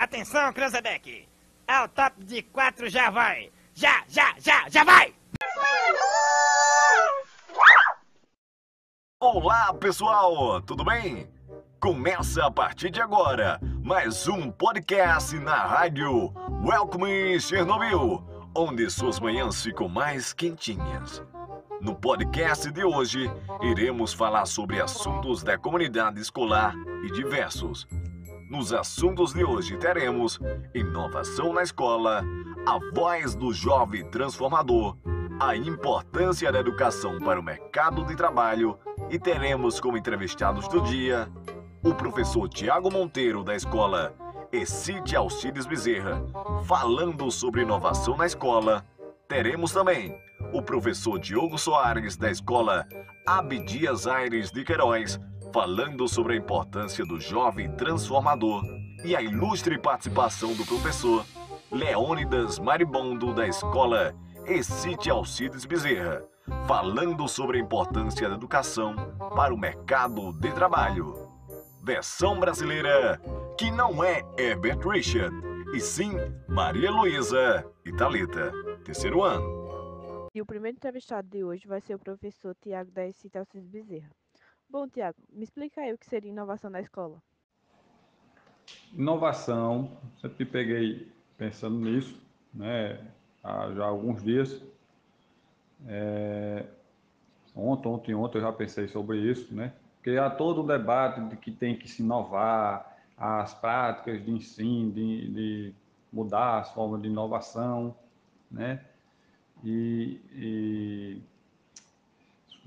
Atenção, Cranzebeck! Ao top de quatro já vai! Já, já, já, já vai! Olá, pessoal! Tudo bem? Começa a partir de agora mais um podcast na rádio Welcome Chernobyl, onde suas manhãs ficam mais quentinhas. No podcast de hoje, iremos falar sobre assuntos da comunidade escolar e diversos. Nos assuntos de hoje teremos inovação na escola, a voz do jovem transformador, a importância da educação para o mercado de trabalho e teremos como entrevistados do dia o professor Tiago Monteiro da escola Excite Alcides Bezerra, falando sobre inovação na escola. Teremos também o professor Diogo Soares da escola Abdias Aires de Queiroz, falando sobre a importância do jovem transformador e a ilustre participação do professor Leônidas Maribondo da escola Excite Alcides Bezerra, falando sobre a importância da educação para o mercado de trabalho versão brasileira, que não é Herbert Richard, e sim Maria Luísa Thalita, terceiro ano. E o primeiro entrevistado de hoje vai ser o professor Tiago da Excite Alcides Bezerra. Bom, Tiago, me explica aí o que seria inovação na escola. Inovação, sempre peguei pensando nisso, né, há já alguns dias. É, ontem, ontem, ontem eu já pensei sobre isso, né? Porque há todo um debate de que tem que se inovar, as práticas de ensino, de, de mudar as formas de inovação, né? E, e,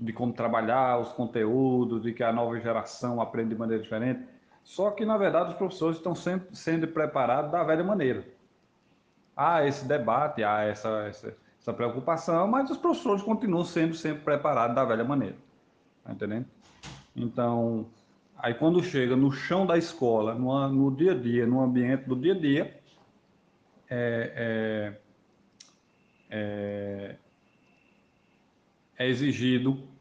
de como trabalhar os conteúdos, de que a nova geração aprende de maneira diferente. Só que, na verdade, os professores estão sempre sendo preparados da velha maneira. Há esse debate, há essa, essa, essa preocupação, mas os professores continuam sendo sempre preparados da velha maneira. Tá entendendo? Então, aí quando chega no chão da escola, no, no dia a dia, no ambiente do dia a dia, é, é, é, é exigido,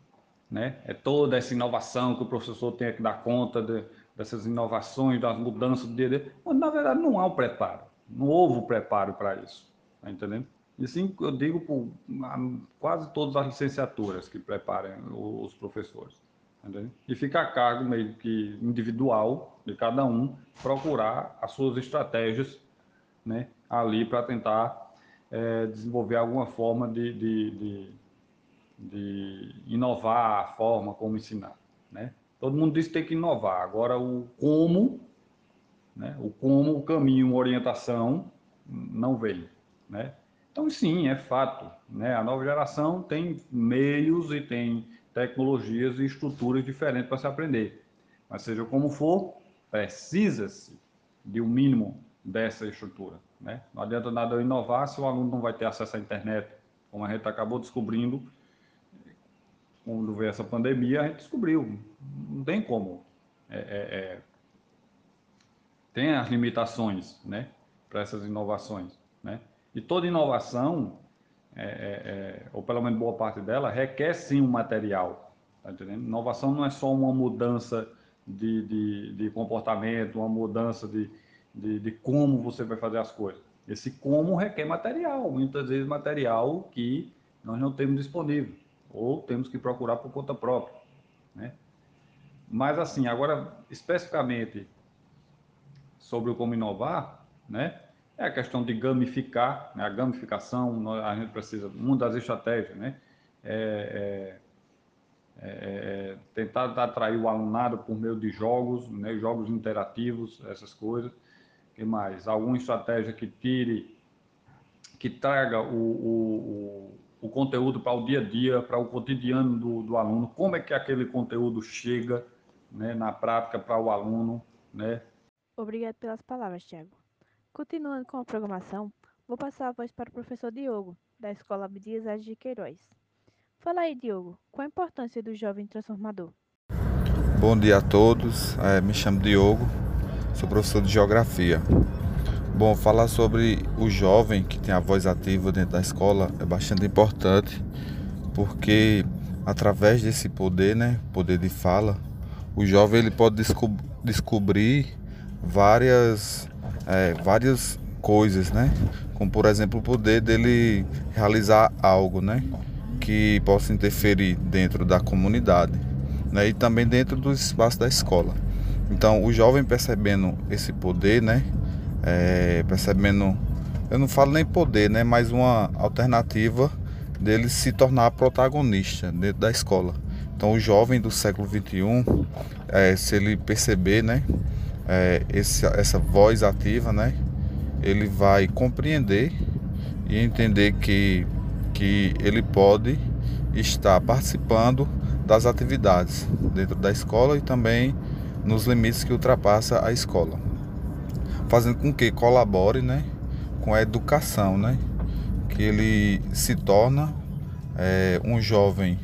né? É toda essa inovação que o professor tem que dar conta de, dessas inovações, das mudanças do dia a dia. Mas, na verdade, não há um preparo. Não houve o preparo para isso. Tá entendendo? E assim, eu digo por quase todas as licenciaturas que preparem os professores. Entendeu? E fica a cargo meio que individual de cada um procurar as suas estratégias né, ali para tentar é, desenvolver alguma forma de, de, de, de, inovar a forma como ensinar. Né? Todo mundo diz que tem que inovar. Agora, o como, né, o como, o caminho, orientação, não veio. Né? Então, sim, é fato. Né? A nova geração tem meios e tem tecnologias e estruturas diferentes para se aprender. Mas seja como for, precisa-se de um mínimo dessa estrutura. Né? Não adianta nada eu inovar se o aluno não vai ter acesso à internet, como a gente acabou descobrindo quando veio essa pandemia, a gente descobriu. Não tem como. É, é, é... Tem as limitações né, para essas inovações. Né? E toda inovação é, é, ou pelo menos boa parte dela, requer sim um material. Tá? Inovação não é só uma mudança de, de, de comportamento, uma mudança de, de, de, como você vai fazer as coisas. Esse como requer material, muitas vezes material que nós não temos disponível, ou temos que procurar por conta própria. Né? Mas assim, agora especificamente sobre o como inovar, né? É a questão de gamificar, né? a gamificação, a gente precisa, uma das estratégias, né? É, é, é, tentar atrair o alunado por meio de jogos, né? jogos interativos, essas coisas. que mais? Alguma estratégia que tire, que traga o, o, o, o conteúdo para o dia a dia, para o cotidiano do, do aluno, como é que aquele conteúdo chega né, na prática para o aluno, né? Obrigado pelas palavras, Tiago. Continuando com a programação, vou passar a voz para o professor Diogo, da Escola Abdias Aires de Queiroz. Fala aí, Diogo, qual a importância do jovem transformador? Bom dia a todos, é, me chamo Diogo, sou professor de Geografia. Bom, falar sobre o jovem que tem a voz ativa dentro da escola é bastante importante, porque através desse poder, né, poder de fala, o jovem ele pode desco descobrir várias é, várias coisas, né? Como por exemplo o poder dele realizar algo, né? Que possa interferir dentro da comunidade, né? E também dentro do espaço da escola. Então o jovem percebendo esse poder, né? É, percebendo, eu não falo nem poder, né? Mas uma alternativa dele se tornar protagonista dentro da escola. Então o jovem do século 21, é, se ele perceber, né? É, esse, essa voz ativa, né? ele vai compreender e entender que, que ele pode estar participando das atividades dentro da escola e também nos limites que ultrapassa a escola, fazendo com que colabore, né, com a educação, né, que ele se torna é, um jovem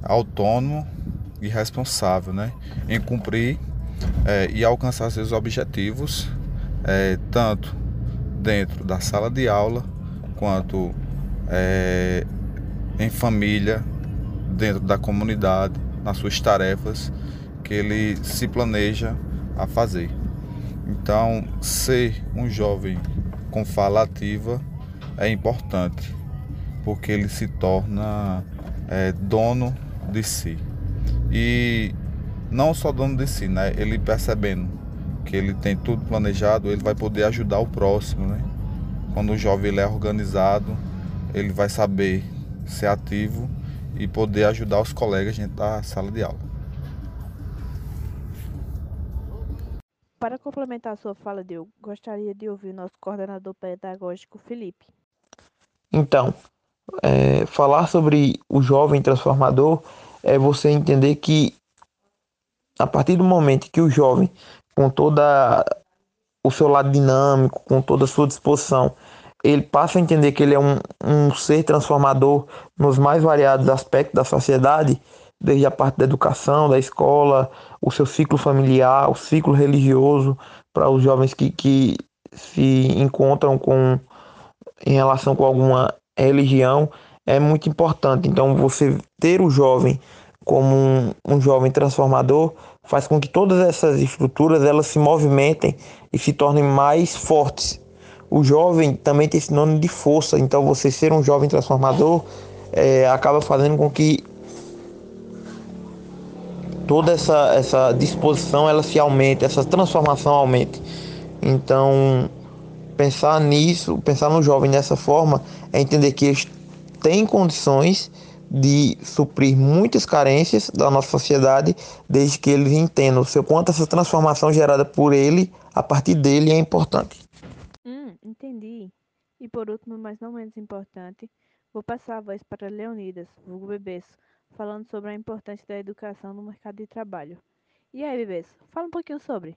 autônomo e responsável, né, em cumprir é, e alcançar seus objetivos, é, tanto dentro da sala de aula, quanto é, em família, dentro da comunidade, nas suas tarefas que ele se planeja a fazer. Então, ser um jovem com fala ativa é importante, porque ele se torna é, dono de si. E não só dono de si, né? Ele percebendo que ele tem tudo planejado, ele vai poder ajudar o próximo, né? Quando o jovem é organizado, ele vai saber ser ativo e poder ajudar os colegas dentro da sala de aula. Para complementar a sua fala, eu gostaria de ouvir o nosso coordenador pedagógico, Felipe. Então, é, falar sobre o jovem transformador é você entender que a partir do momento que o jovem com toda o seu lado dinâmico, com toda a sua disposição, ele passa a entender que ele é um, um ser transformador nos mais variados aspectos da sociedade, desde a parte da educação, da escola, o seu ciclo familiar, o ciclo religioso, para os jovens que, que se encontram com em relação com alguma religião, é muito importante. Então, você ter o jovem como um, um jovem transformador faz com que todas essas estruturas elas se movimentem e se tornem mais fortes. O jovem também tem sinônimo de força, então você ser um jovem transformador é, acaba fazendo com que toda essa, essa disposição ela se aumente, essa transformação aumente. Então, pensar nisso, pensar no jovem dessa forma, é entender que eles têm condições de suprir muitas carências da nossa sociedade, desde que eles entendam o seu quanto essa transformação gerada por ele, a partir dele, é importante. Hum, entendi. E por último, mas não menos importante, vou passar a voz para Leonidas, vulgo Bebesso, falando sobre a importância da educação no mercado de trabalho. E aí, Bebesso, fala um pouquinho sobre.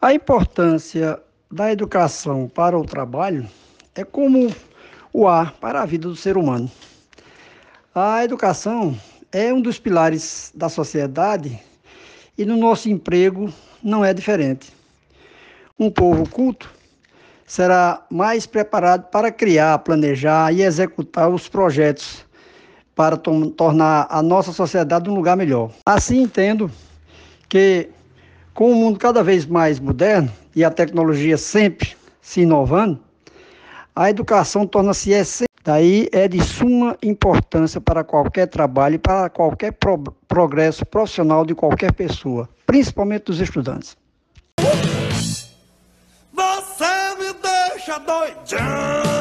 A importância da educação para o trabalho é como o ar para a vida do ser humano. A educação é um dos pilares da sociedade e no nosso emprego não é diferente. Um povo culto será mais preparado para criar, planejar e executar os projetos para tornar a nossa sociedade um lugar melhor. Assim entendo que com o mundo cada vez mais moderno e a tecnologia sempre se inovando, a educação torna-se essencial Daí é de suma importância para qualquer trabalho e para qualquer pro progresso profissional de qualquer pessoa, principalmente dos estudantes. Você me deixa.